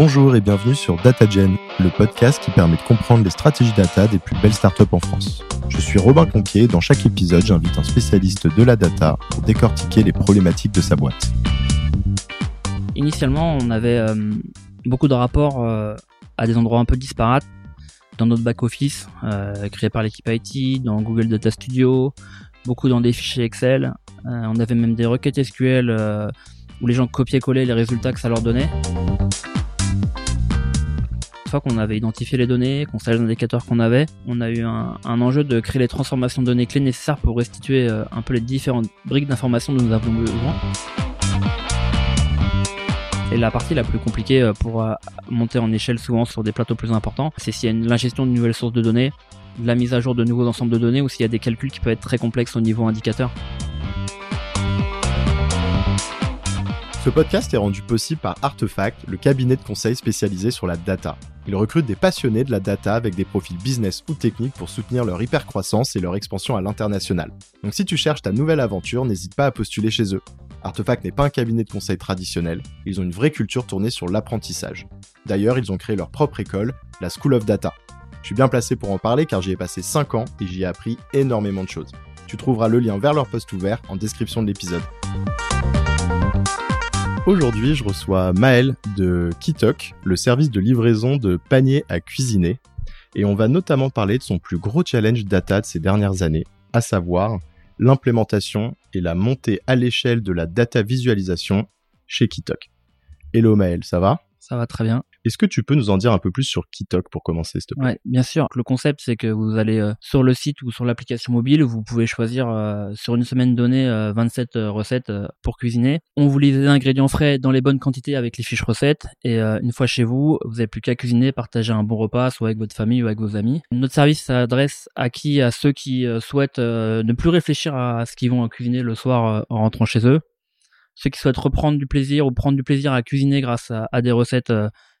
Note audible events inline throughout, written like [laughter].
Bonjour et bienvenue sur DataGen, le podcast qui permet de comprendre les stratégies data des plus belles startups en France. Je suis Robin Conquier et dans chaque épisode, j'invite un spécialiste de la data pour décortiquer les problématiques de sa boîte. Initialement, on avait euh, beaucoup de rapports euh, à des endroits un peu disparates dans notre back-office, euh, créé par l'équipe IT, dans Google Data Studio, beaucoup dans des fichiers Excel. on avait même des requêtes SQL où les gens copiaient-collaient les résultats que ça leur donnait. Une fois qu'on avait identifié les données, qu'on savait les indicateurs qu'on avait, on a eu un, enjeu de créer les transformations de données clés nécessaires pour restituer euh, un peu les différentes briques d'informations dont nous avons besoin. Et la partie la plus compliquée euh, pour euh, monter en échelle souvent sur des plateaux plus importants, c'est s'il y a l'ingestion de nouvelles sources de données, de la mise à jour de nouveaux ensembles de données ou s'il y a des calculs qui peuvent être très complexes au niveau indicateur. Ce podcast est rendu possible par Artefact, le cabinet de conseil spécialisé sur la data. Il recrute des passionnés de la data avec des profils business ou techniques pour soutenir leur hypercroissance et leur expansion à l'international. Donc si tu cherches ta nouvelle aventure, n'hésite pas à postuler chez eux. Artefact n'est pas un cabinet de conseil traditionnel, ils ont une vraie culture tournée sur l'apprentissage. D'ailleurs, ils ont créé leur propre école, la School of Data. Je suis bien placé pour en parler car j'y ai passé 5 ans et j'y ai appris énormément de choses. Tu trouveras le lien vers leur poste ouvert en description de l'épisode. Aujourd'hui, je reçois Maël de Kitok, le service de livraison de paniers à cuisiner. Et on va notamment parler de son plus gros challenge data de ces dernières années, à savoir l'implémentation et la montée à l'échelle de la data visualisation chez Kitok. Hello Maël, ça va? Ça va très bien. Est-ce que tu peux nous en dire un peu plus sur Kitok pour commencer, s'il te plaît? Ouais, bien sûr. Le concept, c'est que vous allez euh, sur le site ou sur l'application mobile, vous pouvez choisir euh, sur une semaine donnée 27 euh, recettes pour cuisiner. On vous livre des ingrédients frais dans les bonnes quantités avec les fiches recettes. Et une fois chez vous, vous n'avez plus qu'à cuisiner, partager un bon repas, soit avec votre famille ou avec vos amis. Notre service s'adresse à qui? À ceux qui souhaitent ne plus réfléchir à ce qu'ils vont cuisiner le soir en rentrant chez eux ceux qui souhaitent reprendre du plaisir ou prendre du plaisir à cuisiner grâce à, des recettes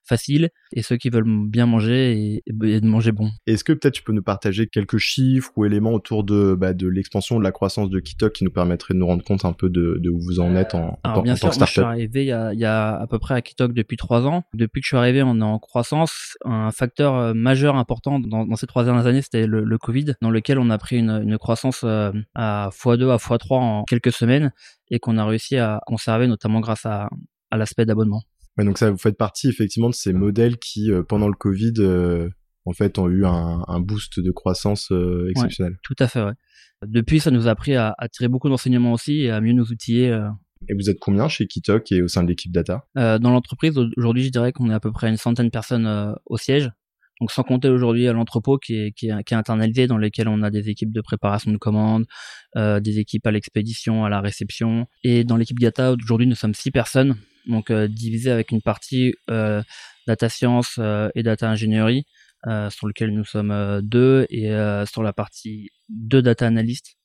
facile et ceux qui veulent bien manger et, de manger bon. Est-ce que peut-être tu peux nous partager quelques chiffres ou éléments autour de, bah, de l'expansion, de la croissance de Kitok qui nous permettrait de nous rendre compte un peu de, où vous en êtes en, Alors, bien sûr, je suis arrivé il y, a, il y, a, à peu près à Kitok depuis trois ans. Depuis que je suis arrivé, on est en croissance. Un facteur euh, majeur important dans, ces trois dernières années, c'était le, Covid, dans lequel on a pris une, une croissance euh, à x2, à x3 en quelques semaines et qu'on a réussi à conserver, notamment grâce à, à l'aspect d'abonnement donc ça, vous faites partie effectivement de ces modèles qui, euh, pendant le Covid, euh, en fait, ont eu un, boost de croissance euh, exceptionnel. tout à fait, ouais. Depuis, ça nous a appris à, tirer beaucoup d'enseignements aussi et à mieux nous outiller. Et vous êtes combien chez Kitok et au sein de l'équipe data? Dans l'entreprise, aujourd'hui, je dirais qu'on est à peu près une centaine de personnes au siège. Donc sans compter aujourd'hui à l'entrepôt qui est, qui, internalisé, dans lesquels on a des équipes de préparation de commandes, des équipes à l'expédition, à la réception. Et dans l'équipe data, aujourd'hui, nous sommes six personnes donc euh, divisé avec une partie euh, data science euh, et data ingénierie, sur lequel nous sommes deux, et sur la partie deux data analystes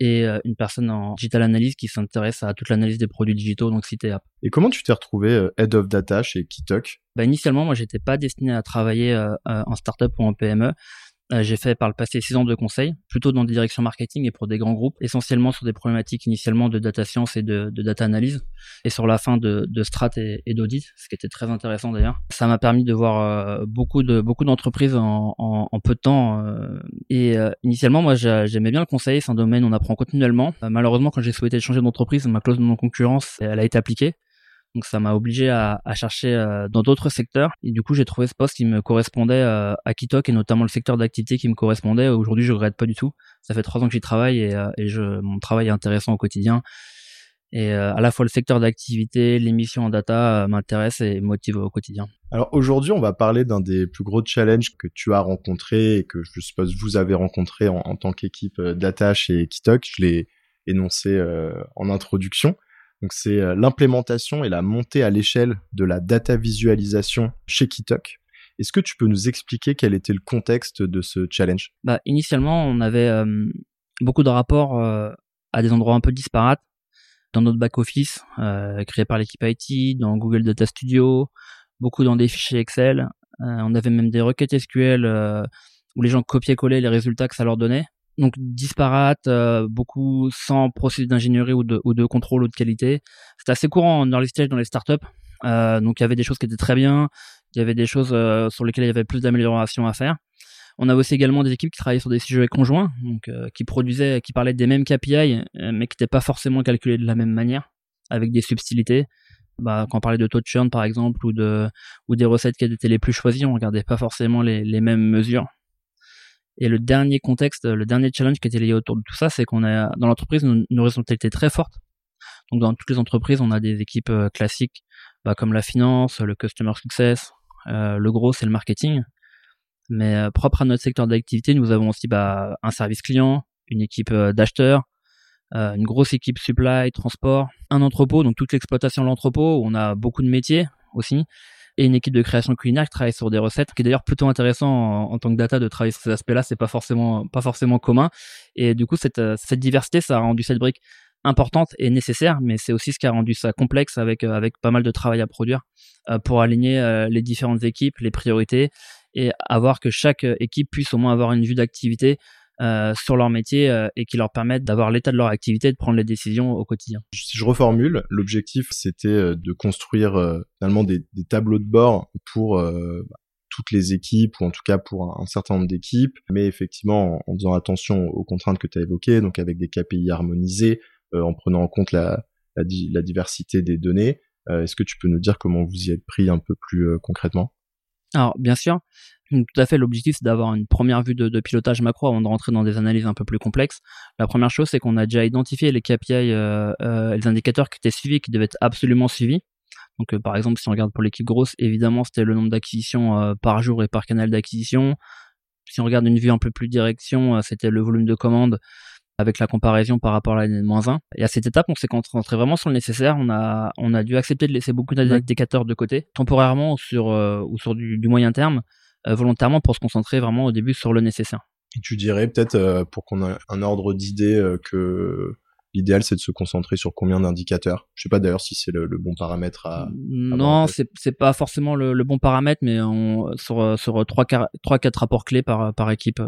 et une personne en digital analyse qui s'intéresse à toute l'analyse des produits digitaux, donc et app. Et comment tu t'es retrouvé head of data chez Kitok bah, Initialement, moi, j'étais pas destiné à travailler en startup ou en PME. Euh, j'ai fait par le passé six ans de conseil, plutôt dans des directions marketing et pour des grands groupes, essentiellement sur des problématiques initialement de data science et de, data analyse, et sur la fin de, de strat et, d'audit, ce qui était très intéressant d'ailleurs. Ça m'a permis de voir euh, beaucoup de beaucoup d'entreprises en, en, peu de temps. Euh, et initialement, moi, j'aimais bien le conseil, c'est un domaine où on apprend continuellement. malheureusement, quand j'ai souhaité changer d'entreprise, ma clause de non concurrence, elle a été appliquée. Donc ça m'a obligé à, chercher euh, dans d'autres secteurs. Et du coup, j'ai trouvé ce poste qui me correspondait euh, à Kitok et notamment le secteur d'activité qui me correspondait. Aujourd'hui, je regrette pas du tout. Ça fait trois ans que j'y travaille et, euh, mon travail est intéressant au quotidien. Et à la fois le secteur d'activité, l'émission en data m'intéresse et motive au quotidien. Alors aujourd'hui, on va parler d'un des plus gros challenges que tu as rencontré et que je suppose vous avez rencontré en, en tant qu'équipe data chez Kitok. Je l'ai énoncé en introduction. Donc c'est euh, l'implémentation et la montée à l'échelle de la data visualisation chez Kitok. Est-ce que tu peux nous expliquer quel était le contexte de ce challenge? Bah, Initialement, on avait euh, beaucoup de rapports euh, à des endroits un peu disparates dans notre back-office, créé par l'équipe IT, dans Google Data Studio, beaucoup dans des fichiers Excel. on avait même des requêtes SQL où les gens copiaient-collaient les résultats que ça leur donnait donc disparate, euh, beaucoup sans procédé d'ingénierie ou de, ou de contrôle ou de qualité. C'est assez courant en early stage dans les startups. donc il y avait des choses qui étaient très bien, il y avait des choses sur lesquelles il y avait plus d'amélioration à faire. On a aussi également des équipes qui travaillaient sur des sujets conjoints, donc qui produisaient, qui parlaient des mêmes KPI, mais qui n'étaient pas forcément calculés de la même manière, avec des subtilités. Bah, quand on parlait de taux de churn par exemple ou de ou des recettes qui étaient les plus choisies, on regardait pas forcément les, les mêmes mesures. Et le dernier contexte, le dernier challenge qui était lié autour de tout ça, c'est qu'on a dans l'entreprise une, une horizontalité très forte. Donc dans toutes les entreprises, on a des équipes euh, classiques, bah, comme la finance, le customer success, euh, le gros c'est le marketing. Mais euh, propre à notre secteur d'activité, nous avons aussi bah, un service client, une équipe euh, d'acheteurs, euh, une grosse équipe supply, transport, un entrepôt, donc toute l'exploitation de l'entrepôt, on a beaucoup de métiers aussi, et une équipe de création culinaire qui travaille sur des recettes, qui est d'ailleurs plutôt intéressant en, tant que data de travailler sur ces aspects-là, c'est pas forcément pas forcément commun. Et du coup, cette, euh, cette diversité, ça a rendu cette brique importante et nécessaire, mais c'est aussi ce qui a rendu ça complexe avec euh, avec pas mal de travail à produire euh, pour aligner les différentes équipes, les priorités et avoir que chaque équipe puisse au moins avoir une vue d'activité sur leur métier euh, et qui leur permettent d'avoir l'état de leur activité et de prendre les décisions au quotidien. Si je reformule, l'objectif c'était euh, de construire finalement des, des, tableaux de bord pour bah, toutes les équipes ou en tout cas pour un, certain nombre d'équipes, mais effectivement en, faisant attention aux contraintes que tu as évoquées, donc avec des KPI harmonisés, en prenant en compte la, la, la diversité des données. Est-ce que tu peux nous dire comment vous y êtes pris un peu plus concrètement? Alors, bien sûr, tout à fait, l'objectif, c'est d'avoir une première vue de, pilotage macro avant de rentrer dans des analyses un peu plus complexes. La première chose, c'est qu'on a déjà identifié les KPI, euh, euh, les indicateurs qui étaient suivis, qui devaient être absolument suivis. Donc, euh, par exemple, si on regarde pour l'équipe grosse, évidemment, c'était le nombre d'acquisitions par jour et par canal d'acquisition. Si on regarde une vue un peu plus direction, c'était le volume de commandes avec la comparaison par rapport à l'année de moins 1. Et à cette étape, on s'est concentré vraiment sur le nécessaire. On a, on a dû accepter de laisser beaucoup d'indicateurs de côté, temporairement ou sur, ou sur du, du moyen terme, euh, volontairement pour se concentrer vraiment au début sur le nécessaire. Et tu dirais peut-être euh, pour qu'on ait un ordre d'idée euh, que l'idéal c'est de se concentrer sur combien d'indicateurs? Je sais pas d'ailleurs si c'est le, bon paramètre à. non, c'est c'est pas forcément le, bon paramètre, mais on, sur sur trois trois quatre rapports clés par par équipe.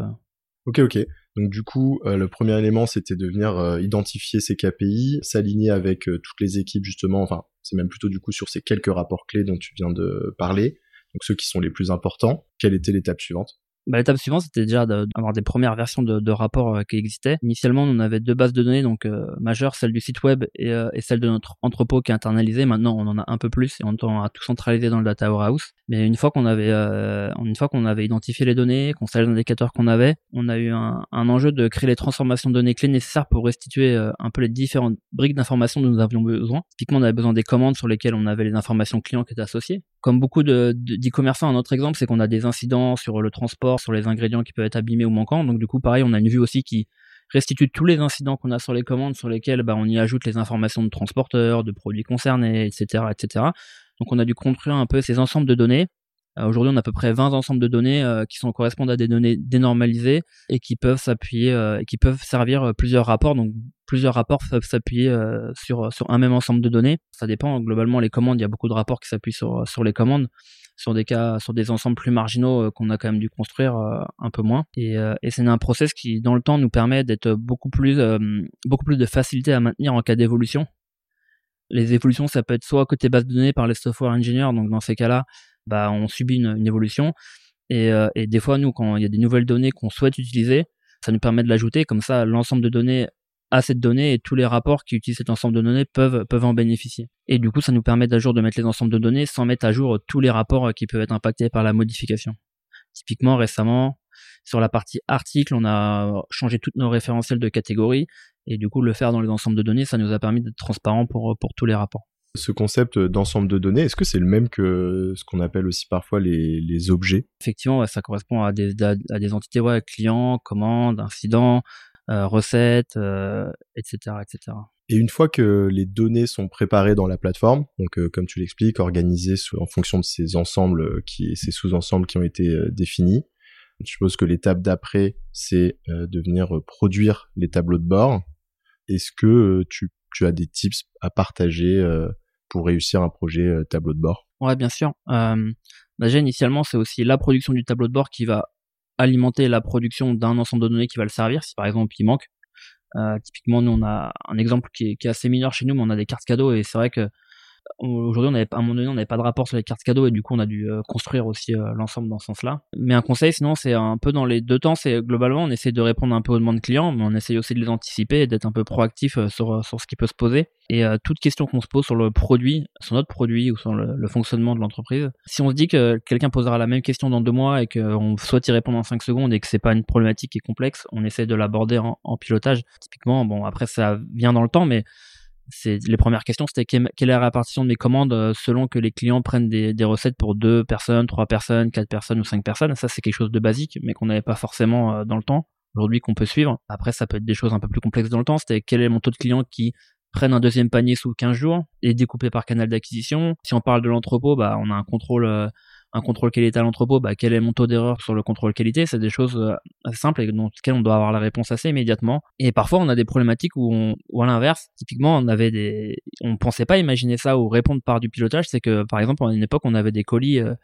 Ok ok. Donc du coup, le premier élément c'était de venir identifier ces KPI, s'aligner avec toutes les équipes justement. Enfin, c'est même plutôt du coup sur ces quelques rapports clés dont tu viens de parler donc ceux qui sont les plus importants. Quelle était l'étape suivante? Bah, L'étape suivante, c'était déjà d'avoir des premières versions de, de rapports euh, qui existaient. Initialement, on avait deux bases de données donc euh, majeures, celle du site web et, euh, et, celle de notre entrepôt qui est internalisée. Maintenant, on en a un peu plus et on tend à tout centraliser dans le data warehouse. Mais une fois qu'on avait, une fois qu'on avait identifié les données, qu'on savait les indicateurs qu'on avait, on a eu un, un, enjeu de créer les transformations de données clés nécessaires pour restituer un peu les différentes briques d'informations dont nous avions besoin. Typiquement, on avait besoin des commandes sur lesquelles on avait les informations clients qui étaient associées. Comme beaucoup de d'e-commerçants, un autre exemple, c'est qu'on a des incidents sur le transport, sur les ingrédients qui peuvent être abîmés ou manquants. Donc du coup, pareil, on a une vue aussi qui restitue tous les incidents qu'on a sur les commandes, sur lesquels bah, on y ajoute les informations de transporteurs, de produits concernés, etc., etc. Donc on a dû construire un peu ces ensembles de données. Euh, aujourd'hui, on a à peu près 20 ensembles de données euh, qui sont correspondent à des données dénormalisées et qui peuvent s'appuyer, euh, qui peuvent servir plusieurs rapports. Donc plusieurs rapports peuvent s'appuyer sur sur un même ensemble de données. Ça dépend. Globalement, les commandes, il y a beaucoup de rapports qui s'appuient sur sur les commandes sur des cas, sur des ensembles plus marginaux euh, qu'on a quand même dû construire euh, un peu moins. Et, euh, et c'est un process qui, dans le temps, nous permet d'être beaucoup plus, beaucoup plus de facilité à maintenir en cas d'évolution. Les évolutions, ça peut être soit côté base de données par les software engineers, donc dans ces cas-là, bah, on subit une, une évolution. Et, et, des fois, nous, quand il y a des nouvelles données qu'on souhaite utiliser, ça nous permet de l'ajouter. Comme ça, l'ensemble de données à cette donnée et tous les rapports qui utilisent cet ensemble de données peuvent, peuvent en bénéficier. Et du coup, ça nous permet d'à jour de mettre les ensembles de données sans mettre à jour tous les rapports qui peuvent être impactés par la modification. Typiquement, récemment, sur la partie article, on a changé toutes nos référentiels de catégorie et du coup, le faire dans les ensembles de données, ça nous a permis d'être transparent pour, pour tous les rapports. Ce concept d'ensemble de données, est-ce que c'est le même que ce qu'on appelle aussi parfois les, les objets? Effectivement, ça correspond à des, à, des entités, ouais, clients, commandes, incidents, euh, recettes, etc., euh, etc. Et une fois que les données sont préparées dans la plateforme, donc euh, comme tu l'expliques, organisées en fonction de ces ensembles, qui, ces sous-ensembles qui ont été définis, je suppose que l'étape d'après, c'est de venir produire les tableaux de bord. Est-ce que tu, tu, as des tips à partager pour réussir un projet tableau de bord Ouais, bien sûr. Euh, déjà, initialement, c'est aussi la production du tableau de bord qui va alimenter la production d'un ensemble de données qui va le servir. Si par exemple il manque, euh, typiquement nous on a un exemple qui qui est, assez mineur chez nous, mais on a des cartes cadeaux et c'est vrai que aujourd'hui, à un moment donné, on n'avait pas de rapport sur les cartes cadeaux et du coup, on a dû euh, construire aussi euh, l'ensemble dans ce sens-là. Mais un conseil, sinon, c'est un peu dans les deux temps. C'est globalement, on essaie de répondre un peu aux demandes clients, mais on essaie aussi de les anticiper et d'être un peu proactif euh, sur, sur ce qui peut se poser. Et toute question qu'on se pose sur le produit, sur notre produit ou sur le, fonctionnement de l'entreprise, si on se dit que quelqu'un posera la même question dans deux mois et qu'on souhaite y répondre en cinq secondes et que c'est pas une problématique qui est complexe, on essaie de l'aborder en, en pilotage. Typiquement, bon, après, ça vient dans le temps, mais c'est les premières questions c'était quelle est la répartition de mes commandes euh, selon que les clients prennent des, des, recettes pour deux personnes, trois personnes, quatre personnes ou cinq personnes. Ça c'est quelque chose de basique, mais qu'on n'avait pas forcément euh, dans le temps. Aujourd'hui qu'on peut suivre. Après ça peut être des choses un peu plus complexes dans le temps. C'était quel est mon taux de clients qui prennent un deuxième panier sous 15 jours et découpé par canal d'acquisition. Si on parle de l'entrepôt, bah on a un contrôle euh, un contrôle qualité à l'entrepôt, bah, quel est mon taux d'erreur sur le contrôle qualité C'est des choses euh, assez simples et dans lesquelles on doit avoir la réponse assez immédiatement. Et parfois, on a des problématiques où, on, où à l'inverse, typiquement, on avait des, on pensait pas imaginer ça ou répondre par du pilotage. C'est que, par exemple, à une époque, on avait des colis euh,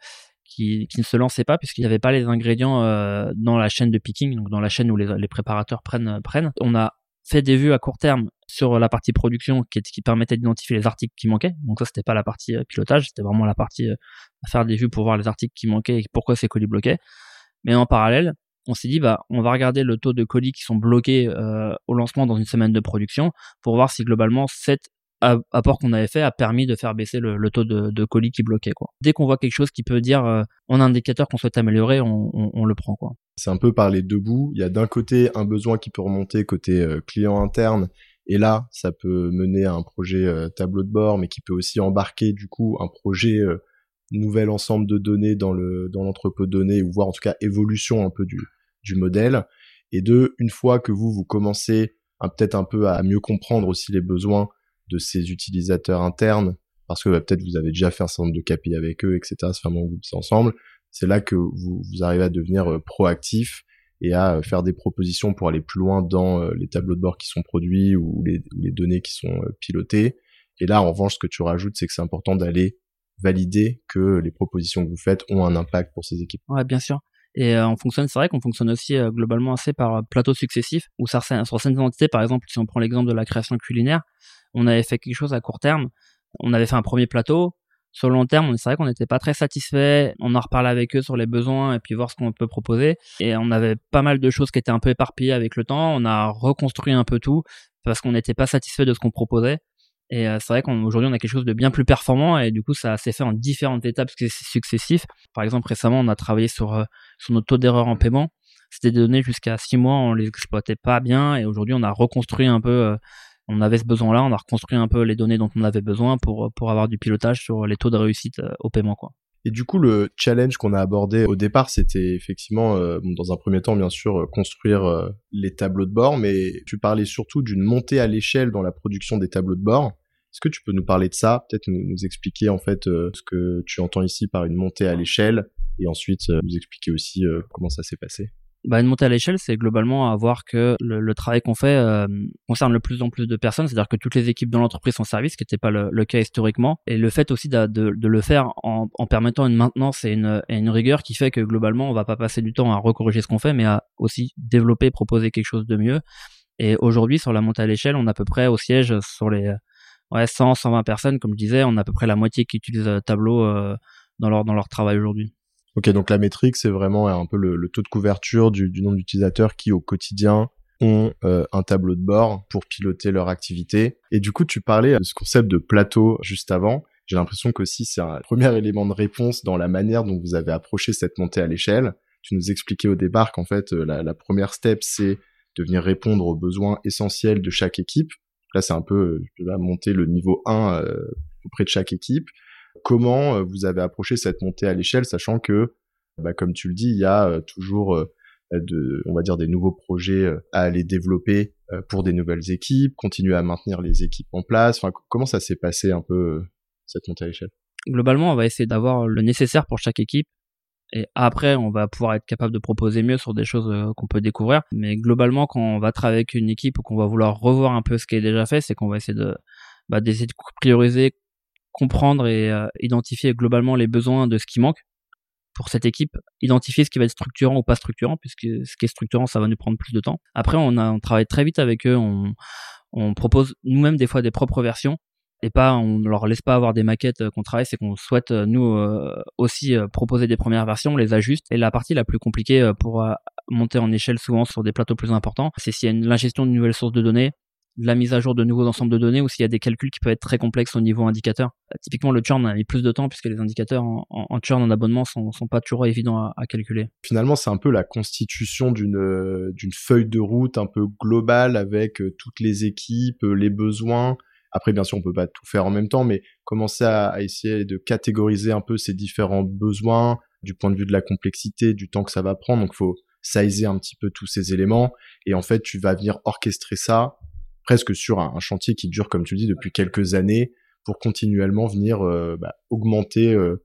qui, qui, ne se lançaient pas puisqu'il n'y avait pas les ingrédients euh, dans la chaîne de picking, donc dans la chaîne où les, préparateurs prennent prennent. On a fait des vues à court terme sur la partie production qui, permettait d'identifier les articles qui manquaient. Donc ça, c'était pas la partie euh, pilotage, c'était vraiment la partie euh, à faire des vues pour voir les articles qui manquaient et pourquoi ces colis bloquaient. Mais en parallèle, on s'est dit bah on va regarder le taux de colis qui sont bloqués euh, au lancement dans une semaine de production pour voir si globalement cette apport qu'on avait fait a permis de faire baisser le, taux de, colis qui bloquait quoi. Dès qu'on voit quelque chose qui peut dire euh, on a un indicateur qu'on souhaite améliorer, on, le prend quoi. C'est un peu par les deux bouts. Il y a d'un côté un besoin qui peut remonter côté client interne et là ça peut mener à un projet euh, tableau de bord mais qui peut aussi embarquer du coup un projet nouvel ensemble de données dans le dans l'entrepôt de données ou voir en tout cas évolution un peu du du modèle et deux une fois que vous vous commencez peut-être un peu à mieux comprendre aussi les besoins de ces utilisateurs internes, parce que bah, peut-être vous avez déjà fait un certain nombre de KPI avec eux, etc., faire mon groupe ensemble, c'est là que vous, vous arrivez à devenir euh, proactif et à euh, faire des propositions pour aller plus loin dans euh, les tableaux de bord qui sont produits ou les, données qui sont pilotées. Et là, en revanche, ce que tu rajoutes, c'est que c'est important d'aller valider que les propositions que vous faites ont un impact pour ces équipes. Ouais, bien sûr. Et on fonctionne, c'est vrai qu'on fonctionne aussi globalement assez par plateaux successifs, où sur certaines entités, par exemple, si on prend l'exemple de la création culinaire, on avait fait quelque chose à court terme. On avait fait un premier plateau. Sur le long terme, c'est vrai qu'on n'était pas très satisfait. On en reparlé avec eux sur les besoins et puis voir ce qu'on peut proposer. Et on avait pas mal de choses qui étaient un peu éparpillées avec le temps. On a reconstruit un peu tout parce qu'on n'était pas satisfait de ce qu'on proposait. Et euh, c'est vrai qu'aujourd'hui, on a quelque chose de bien plus performant et du coup, ça s'est fait en différentes étapes successives. Par exemple, récemment, on a travaillé sur, euh, sur notre taux d'erreur en paiement. C'était des données jusqu'à six mois, on les exploitait pas bien et aujourd'hui, on a reconstruit un peu euh, on avait ce besoin-là, on a reconstruit un peu les données dont on avait besoin pour, pour avoir du pilotage sur les taux de réussite euh, au paiement. Quoi. Et du coup, le challenge qu'on a abordé au départ, c'était effectivement, euh, dans un premier temps, bien sûr, euh, construire les tableaux de bord, mais tu parlais surtout d'une montée à l'échelle dans la production des tableaux de bord. Est-ce que tu peux nous parler de ça, peut-être nous, nous, expliquer en fait ce que tu entends ici par une montée à l'échelle, et ensuite nous expliquer aussi comment ça s'est passé? Bah, une montée à l'échelle, c'est globalement avoir que le, travail qu'on fait euh, concerne le plus en plus de personnes, c'est-à-dire que toutes les équipes dans l'entreprise sont services, ce qui n'était pas le, cas historiquement, et le fait aussi de, le faire en, en, permettant une maintenance et une, et une, rigueur qui fait que globalement, on va pas passer du temps à recorriger ce qu'on fait, mais à aussi développer, proposer quelque chose de mieux. Et aujourd'hui, sur la montée à l'échelle, on a à peu près au siège sur les ouais, 100, 120 personnes, comme je disais, on a à peu près la moitié qui utilisent euh, Tableau euh, dans leur dans leur travail aujourd'hui. Ok, donc la métrique, c'est vraiment un peu le, taux de couverture du, nombre d'utilisateurs qui, au quotidien, ont euh, un tableau de bord pour piloter leur activité. Et du coup, tu parlais de ce concept de plateau juste avant. J'ai l'impression qu'aussi c'est un premier [laughs] élément de réponse dans la manière dont vous avez approché cette montée à l'échelle. Tu nous expliquais au départ qu'en fait, euh, la, première step, c'est de venir répondre aux besoins essentiels de chaque équipe. Là, c'est un peu là, monter le niveau 1 euh, auprès de chaque équipe. Comment euh, vous avez approché cette montée à l'échelle, sachant que, bah, comme tu le dis, il y a euh, toujours euh, de, on va dire, des nouveaux projets à aller développer pour des nouvelles équipes, continuer à maintenir les équipes en place. Enfin, comment ça s'est passé un peu cette montée à l'échelle? Globalement, on va essayer d'avoir le nécessaire pour chaque équipe. Et après, on va pouvoir être capable de proposer mieux sur des choses qu'on peut découvrir. Mais globalement, quand on va travailler avec une équipe ou qu'on va vouloir revoir un peu ce qui est déjà fait, c'est qu'on va essayer de, bah, d'essayer de prioriser comprendre et euh, identifier globalement les besoins de ce qui manque pour cette équipe, identifier ce qui va être structurant ou pas structurant, puisque ce qui est structurant, ça va nous prendre plus de temps. Après, on, a, on travaille très vite avec eux, on, on propose nous-mêmes des fois des propres versions, et pas on leur laisse pas avoir des maquettes qu'on travaille, c'est qu'on souhaite nous aussi proposer des premières versions, on les ajuste. Et la partie la plus compliquée pour monter en échelle souvent sur des plateaux plus importants, c'est s'il y a une l'ingestion de nouvelles sources de données, la mise à jour de nouveaux ensembles de données ou s'il y a des calculs qui peuvent être très complexes au niveau indicateur. Euh, typiquement, le churn a mis plus de temps puisque les indicateurs en, churn en abonnement sont, sont pas toujours évidents à, calculer. Finalement, c'est un peu la constitution d'une euh, feuille de route un peu globale avec euh, toutes les équipes, les besoins. Après, bien sûr, on peut pas tout faire en même temps, mais commencer à, à essayer de catégoriser un peu ces différents besoins du point de vue de la complexité, du temps que ça va prendre. Donc, faut sizer un petit peu tous ces éléments et en fait, tu vas venir orchestrer ça presque sur un, chantier qui dure, comme tu dis, depuis quelques années, pour continuellement venir euh, bah, augmenter euh,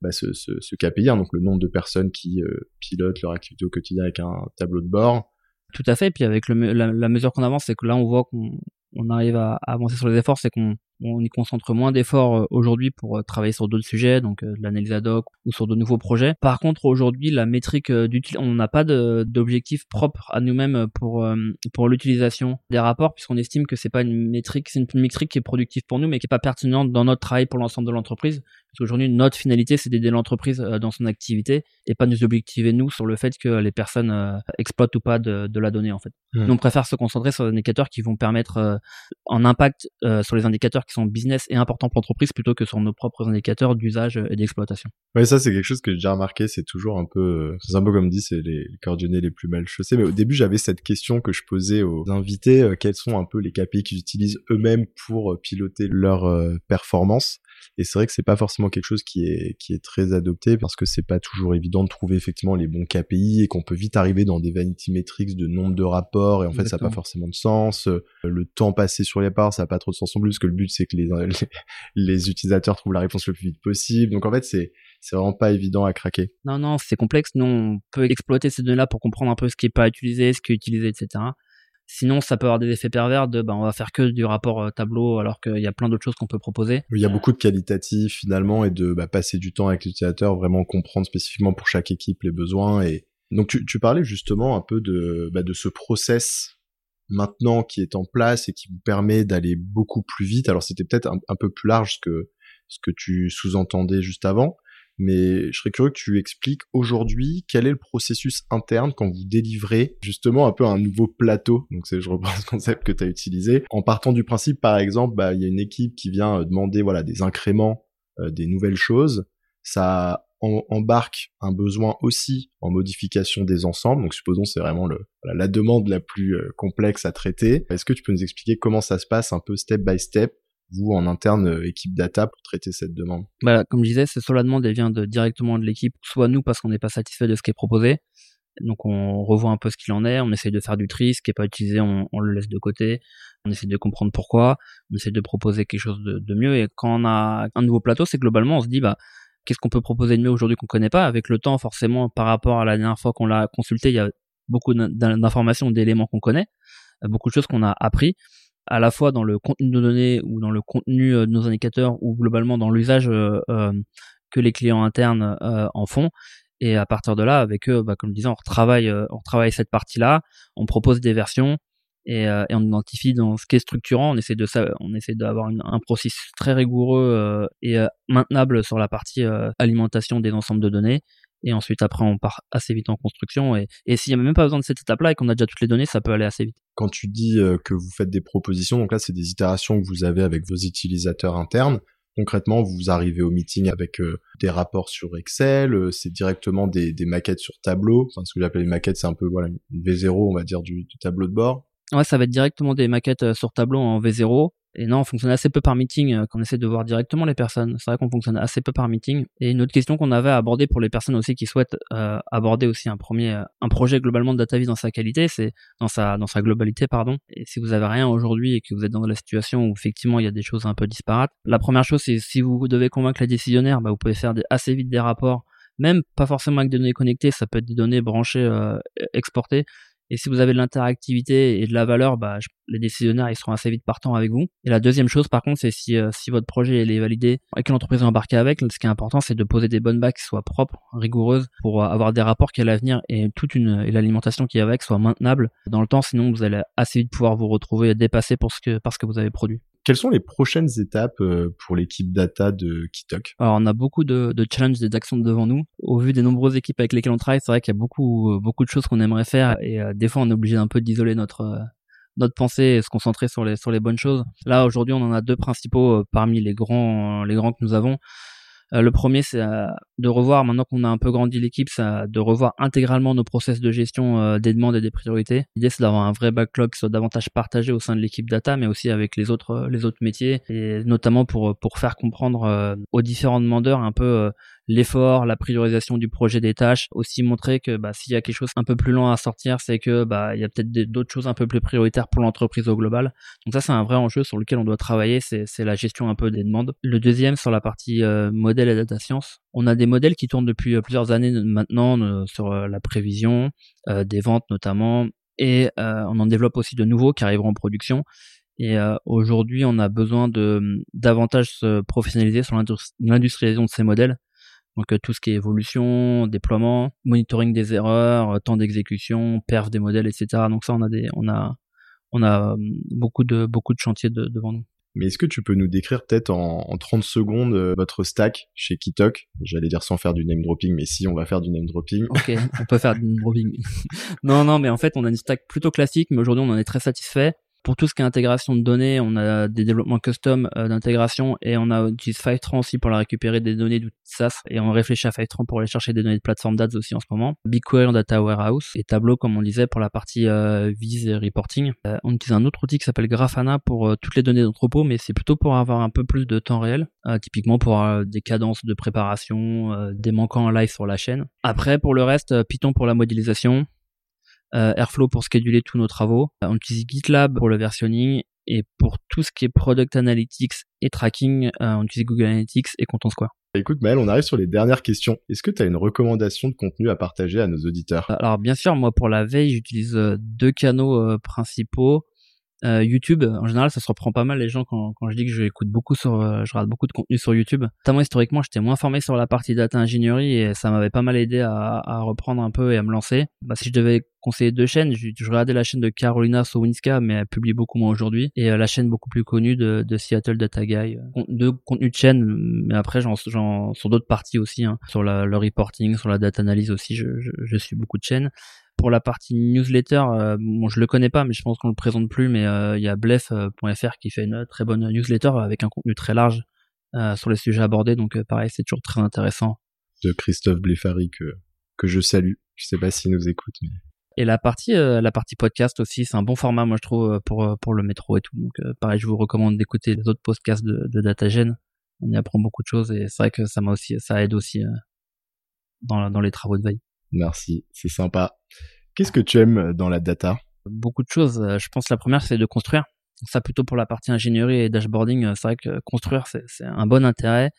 bah, ce, ce, ce, KPI, hein, donc le nombre de personnes qui euh, pilotent leur activité au quotidien avec un tableau de bord. Tout à fait. Et puis avec la, mesure qu'on avance, c'est que là, on voit qu'on on arrive à, avancer sur les efforts, c'est qu'on on y concentre moins d'efforts euh, aujourd'hui pour euh, travailler sur d'autres sujets, donc euh, l'analyse ad hoc ou sur de nouveaux projets. Par contre, aujourd'hui, la métrique d'utilisation, on n'a pas d'objectif propre à nous-mêmes pour pour l'utilisation des rapports, puisqu'on estime que c'est pas une métrique, c'est une métrique qui est productive pour nous, mais qui est pas pertinente dans notre travail pour l'ensemble de l'entreprise. Parce qu'aujourd'hui, notre finalité, c'est d'aider l'entreprise dans son activité et pas nous objectiver nous sur le fait que les personnes exploitent ou pas de, de la donnée en fait. Mmh. Nous, on préfère se concentrer sur des indicateurs qui vont permettre en impact sur les indicateurs qui sont business et importants pour l'entreprise plutôt que sur nos propres indicateurs d'usage et d'exploitation. Ouais, ça c'est quelque chose que j'ai déjà remarqué, c'est toujours un peu, euh, c'est un peu comme dit, c'est les, coordonnées les plus mal chaussés. Mais au début, j'avais cette question que je posais aux invités, euh, quels sont un peu les KPI qu'ils utilisent eux-mêmes pour euh, piloter leur performance? Et c'est vrai que c'est pas forcément quelque chose qui est qui est très adopté parce que c'est pas toujours évident de trouver effectivement les bons KPI et qu'on peut vite arriver dans des vanity metrics de nombre de rapports et en fait ça n'a pas forcément de sens. Le temps passé sur les parts ça n'a pas trop de sens non plus parce que le but c'est que [laughs] les, les, utilisateurs trouvent la réponse le plus vite possible. Donc en fait c'est c'est vraiment pas évident à craquer. Non non c'est complexe. Nous on peut exploiter ces données là pour comprendre un peu ce qui est pas utilisé, ce qui est utilisé etc. Sinon, ça peut avoir des effets pervers de, ben, on va faire que du rapport euh, tableau alors qu'il y a plein d'autres choses qu'on peut proposer. Il y a beaucoup de qualitatifs finalement et de bah, passer du temps avec l'utilisateur, vraiment comprendre spécifiquement pour chaque équipe les besoins. Et donc tu, tu parlais justement un peu de, bah, de ce process maintenant qui est en place et qui vous permet d'aller beaucoup plus vite. Alors c'était peut-être un, un, peu plus large que ce que tu sous-entendais juste avant, mais je serais curieux que tu expliques aujourd'hui quel est le processus interne quand vous délivrez justement un peu un nouveau plateau. Donc c'est, je reprends ce concept que tu as utilisé. En partant du principe, par exemple, bah, il y a une équipe qui vient euh, demander voilà des incréments, euh, des nouvelles choses. Ça embarque un besoin aussi en modification des ensembles. Donc supposons c'est vraiment le, la demande la plus euh, complexe à traiter. Est-ce que tu peux nous expliquer comment ça se passe un peu step by step vous en interne euh, équipe data pour traiter cette demande bah, Comme je disais, c'est soit la demande elle vient de, directement de l'équipe, soit nous parce qu'on n'est pas satisfait de ce qui est proposé. Donc on revoit un peu ce qu'il en est, on essaye de faire du tri, ce qui n'est pas utilisé, on, le laisse de côté, on essaie de comprendre pourquoi, on essaie de proposer quelque chose de, mieux. Et quand on a un nouveau plateau, c'est globalement on se dit bah qu'est-ce qu'on peut proposer de mieux aujourd'hui qu'on connaît pas? Avec le temps, forcément, par rapport à la dernière fois qu'on l'a consulté, il y a beaucoup d'informations, d'éléments qu'on connaît, beaucoup de choses qu'on a appris à la fois dans le contenu de données ou dans le contenu euh, de nos indicateurs ou globalement dans l'usage euh, euh, que les clients internes en font. Et à partir de là, avec eux, bah, comme je disais, on retravaille, on retravaille cette partie-là, on propose des versions et, on identifie dans ce qui est structurant. On essaie de on essaie d'avoir un processus très rigoureux et maintenable sur la partie alimentation des ensembles de données et ensuite après on part assez vite en construction. Et, et s'il n'y a même pas besoin de cette étape là et qu'on a déjà toutes les données ça peut aller assez vite. Quand tu dis euh, que vous faites des propositions donc là c'est des itérations que vous avez avec vos utilisateurs internes. Concrètement vous arrivez au meeting avec euh, des rapports sur Excel euh, c'est directement des, des, maquettes sur tableau. Enfin ce que j'appelle les maquettes c'est un peu voilà une V0 on va dire du, du tableau de bord. Ouais ça va être directement des maquettes sur tableau en V0 et non, on fonctionne assez peu par meeting, euh, qu'on essaie de voir directement les personnes. C'est vrai qu'on fonctionne assez peu par meeting. Et une autre question qu'on avait à aborder pour les personnes aussi qui souhaitent euh, aborder aussi un premier, euh, un projet globalement de DataVis dans sa qualité, c'est dans sa, dans sa globalité, pardon. Et si vous avez rien aujourd'hui et que vous êtes dans la situation où effectivement il y a des choses un peu disparates, la première chose c'est si vous devez convaincre les décisionnaires, bah, vous pouvez faire assez vite des rapports même pas forcément avec des données connectées, ça peut être des données branchées, euh, exportées, et si vous avez de l'interactivité et de la valeur, bah, les décisionnaires ils seront assez vite partants avec vous. Et la deuxième chose, par contre, c'est si, euh, si votre projet est validé et que l'entreprise est embarquée avec, ce qui est important, c'est de poser des bonnes bases qui soient propres, rigoureuses, pour euh, avoir des rapports qui à l'avenir et toute une et l'alimentation qui est avec soit maintenable dans le temps. Sinon, vous allez assez vite pouvoir vous retrouver dépassé pour ce que parce que vous avez produit Quelles sont les prochaines étapes euh, pour l'équipe data de Kitok? Alors on a beaucoup de, challenges, des actions devant nous. Au vu des nombreuses équipes avec lesquelles on travaille, c'est vrai qu'il y a beaucoup beaucoup de choses qu'on aimerait faire et euh, des fois on est obligé un peu d'isoler notre euh, notre pensée et se concentrer sur les sur les bonnes choses. Là aujourd'hui on en a deux principaux parmi les grands les grands que nous avons. Euh, le premier, c'est euh, de revoir, maintenant qu'on a un peu grandi l'équipe, de revoir intégralement nos process de gestion euh, des demandes et des priorités. L'idée, c'est d'avoir un vrai backlog qui soit davantage partagé au sein de l'équipe data, mais aussi avec les autres, les autres métiers, et notamment pour, pour faire comprendre aux différents demandeurs un peu l'effort, la priorisation du projet des tâches, aussi montrer que bah, s'il y a quelque chose un peu plus lent à sortir, c'est que bah il y a peut-être d'autres choses un peu plus prioritaires pour l'entreprise au global. Donc ça c'est un vrai enjeu sur lequel on doit travailler, c'est la gestion un peu des demandes. Le deuxième sur la partie euh, modèle et data science, on a des modèles qui tournent depuis euh, plusieurs années maintenant euh, sur la prévision, des ventes notamment, et on en développe aussi de nouveaux qui arriveront en production. Et aujourd'hui, on a besoin de davantage se professionnaliser sur l'industrialisation de ces modèles donc euh, tout ce qui est évolution, déploiement, monitoring des erreurs, euh, temps d'exécution, perf des modèles, etc. Donc ça, on a des, on a, on a hum, beaucoup de beaucoup de chantiers devant nous. Mais est-ce que tu peux nous décrire peut-être en, en, 30 secondes euh, votre stack chez Kitok J'allais dire sans faire du name dropping, mais si on va faire du name dropping. Ok, on peut faire du name dropping. [laughs] non, non, mais en fait on a une stack plutôt classique, mais aujourd'hui on en est très satisfait. Pour tout ce qui est intégration de données, on a des développements custom euh, d'intégration et on utilise Fivetran aussi pour la récupérer des données d'outils SaaS et on réfléchit à Fivetran pour aller chercher des données de plateforme d'ads aussi en ce moment. BigQuery en data warehouse et Tableau comme on disait pour la partie euh, vise et reporting. Euh, on utilise un autre outil qui s'appelle Grafana pour toutes les données d'entrepôt mais c'est plutôt pour avoir un peu plus de temps réel, typiquement pour des cadences de préparation, des manquants en live sur la chaîne. Après pour le reste, Python pour la modélisation, euh, Airflow pour scheduler tous nos travaux. On utilise GitLab pour le versionning et pour tout ce qui est product analytics et tracking, euh, on utilise Google Analytics et Content Square. Écoute Maël, on arrive sur les dernières questions. Est-ce que tu as une recommandation de contenu à partager à nos auditeurs? Alors bien sûr, moi pour la veille, j'utilise euh, deux canaux principaux. Euh, YouTube, en général, ça se reprend pas mal les gens quand, quand je dis que j'écoute beaucoup sur, euh, je regarde beaucoup de contenu sur YouTube. Notamment historiquement, j'étais moins formé sur la partie data ingénierie et ça m'avait pas mal aidé à, à, reprendre un peu et à me lancer. Bah, si je devais conseiller deux chaînes, je, je regardais la chaîne de Carolina Sowinska, mais elle publie beaucoup moins aujourd'hui, et euh, la chaîne beaucoup plus connue de, de Seattle Data Guy. Deux contenus de chaîne, mais après, j'en, j'en sur d'autres parties aussi, hein, sur la, le reporting, sur la data analyse aussi, je, je, je suis beaucoup de chaînes pour la partie newsletter, euh, bon, je le connais pas, mais je pense qu'on le présente plus. Mais euh, il y a blef.fr qui fait une très bonne newsletter avec un contenu très large euh, sur les sujets abordés. Donc pareil, c'est toujours très intéressant. De Christophe Blefari que que je salue. Je sais pas s'il nous écoute. Et la partie la partie podcast aussi, c'est un bon format, moi je trouve pour pour le métro et tout. Donc pareil, je vous recommande d'écouter les autres podcasts de, de DataGen. On y apprend beaucoup de choses et c'est vrai que ça m'a aussi ça aide aussi dans dans les travaux de veille. Merci, c'est sympa. Qu'est-ce que tu aimes dans la data? Beaucoup de choses. Euh, je pense que la première, c'est de construire. Ça, plutôt pour la partie ingénierie et dashboarding, euh, c'est vrai que construire, c'est un bon intérêt.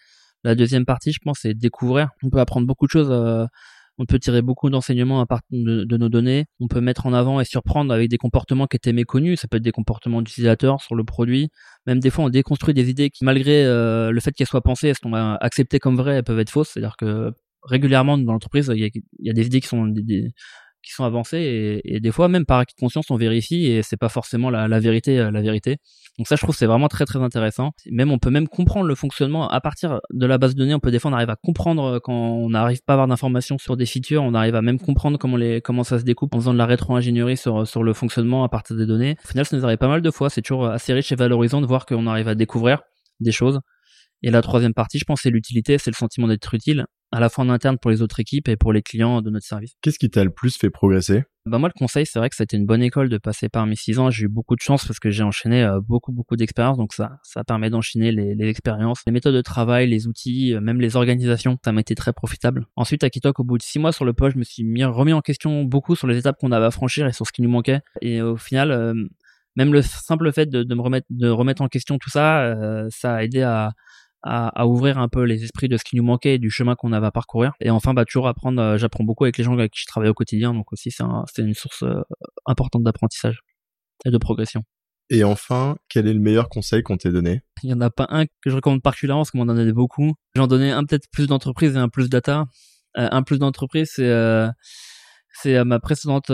La deuxième partie, je pense, c'est découvrir. On peut apprendre beaucoup de choses. Euh, on peut tirer beaucoup d'enseignements à partir de, nos données. On peut mettre en avant et surprendre avec des comportements qui étaient méconnus. Ça peut être des comportements d'utilisateurs sur le produit. Même des fois, on déconstruit des idées qui, malgré le fait qu'elles soient pensées, elles sont acceptées comme vraies, elles peuvent être fausses. C'est-à-dire que régulièrement dans l'entreprise, il y a, des idées qui sont qui sont avancées et, des fois même par acquis de conscience on vérifie et c'est pas forcément la, la, vérité euh, la vérité. Donc ça je trouve c'est vraiment très très intéressant. Même on peut même comprendre le fonctionnement à partir de la base de données. On peut des fois on arrive à comprendre euh, quand on n'arrive pas à avoir d'informations sur des features, on arrive à même comprendre comment les comment ça se découpe en faisant de la rétro-ingénierie sur sur le fonctionnement à partir des données. Au final ça nous arrive pas mal de fois. C'est toujours assez riche et valorisant de voir qu'on arrive à découvrir des choses. Et la troisième partie, je pense, c'est l'utilité, c'est le sentiment d'être utile à la fois en interne pour les autres équipes et pour les clients de notre service. Qu'est-ce qui t'a le plus fait progresser? Bah moi le conseil c'est vrai que c'était une bonne école de passer par mes six ans. J'ai eu beaucoup de chance parce que j'ai enchaîné euh, beaucoup beaucoup d'expériences. Donc ça ça permet d'enchaîner les, les, expériences les méthodes de travail les outils euh, même les organisations. Ça m'a été très profitable. Ensuite à Kitok au bout de six mois sur le poste je me suis mis, remis en question beaucoup sur les étapes qu'on avait à franchir et sur ce qui nous manquait. Et au final euh, même le simple fait de, de, me remettre de remettre en question tout ça ça a aidé à à, à, ouvrir un peu les esprits de ce qui nous manquait et du chemin qu'on avait à parcourir. Et enfin, bah, toujours apprendre, euh, j'apprends beaucoup avec les gens avec qui je travaille au quotidien, donc aussi c'est un, une source euh, importante d'apprentissage et de progression. Et enfin, quel est le meilleur conseil qu'on t'ait donné? Il y en a pas un que je recommande particulièrement parce qu'on m'en donnait beaucoup. J'en donnais un peut-être plus d'entreprise et un plus data. Euh, un plus d'entreprise, c'est C'est ma précédente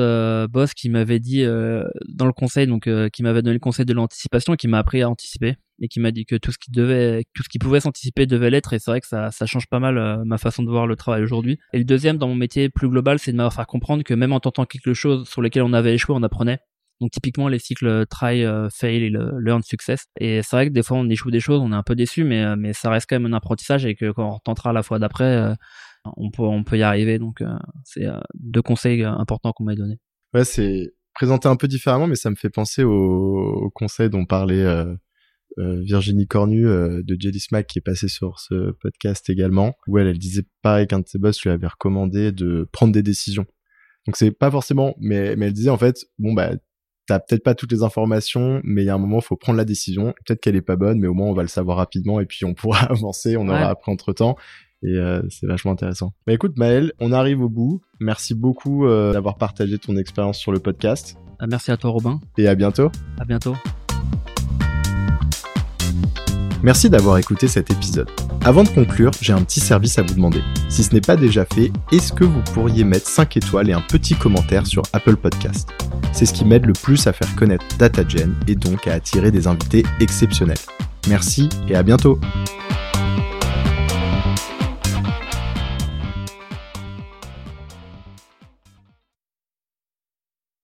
boss qui m'avait dit dans le conseil, donc qui m'avait donné le conseil de l'anticipation qui m'a appris à anticiper et qui m'a dit que tout ce qui devait, tout ce qui pouvait s'anticiper devait l'être. Et c'est vrai que ça, change pas mal ma façon de voir le travail aujourd'hui. Et le deuxième dans mon métier plus global, c'est de m'avoir faire comprendre que même en tentant quelque chose sur lequel on avait échoué, on apprenait. Donc typiquement les cycles try, fail et le learn success. Et c'est vrai que des fois on échoue des choses, on est un peu déçu, mais mais ça reste quand même un apprentissage et que quand on tentera la fois d'après, on peut on peut y arriver. Donc c'est deux conseils importants qu'on m'a donné. Ouais, c'est présenté un peu différemment, mais ça me fait penser au, au conseil dont parlait Virginie Cornu de Jelly Smack qui est passée sur ce podcast également, où elle, elle disait pareil qu'un de ses boss lui avait recommandé de prendre des décisions. Donc c'est pas forcément, mais, mais elle disait en fait, bon bah t'as peut-être pas toutes les informations, mais il y a un moment, il faut prendre la décision. Peut-être qu'elle est pas bonne, mais au moins on va le savoir rapidement et puis on pourra [laughs] avancer, on aura appris entre temps. Et euh, c'est vachement intéressant. Bah écoute Maël, on arrive au bout. Merci beaucoup euh, d'avoir partagé ton expérience sur le podcast. Ah, merci à toi Robin. Et à bientôt. À bientôt. Merci d'avoir écouté cet épisode. Avant de conclure, j'ai un petit service à vous demander. Si ce n'est pas déjà fait, est-ce que vous pourriez mettre 5 étoiles et un petit commentaire sur Apple Podcast? C'est ce qui m'aide le plus à faire connaître DataGen et donc à attirer des invités exceptionnels. Merci et à bientôt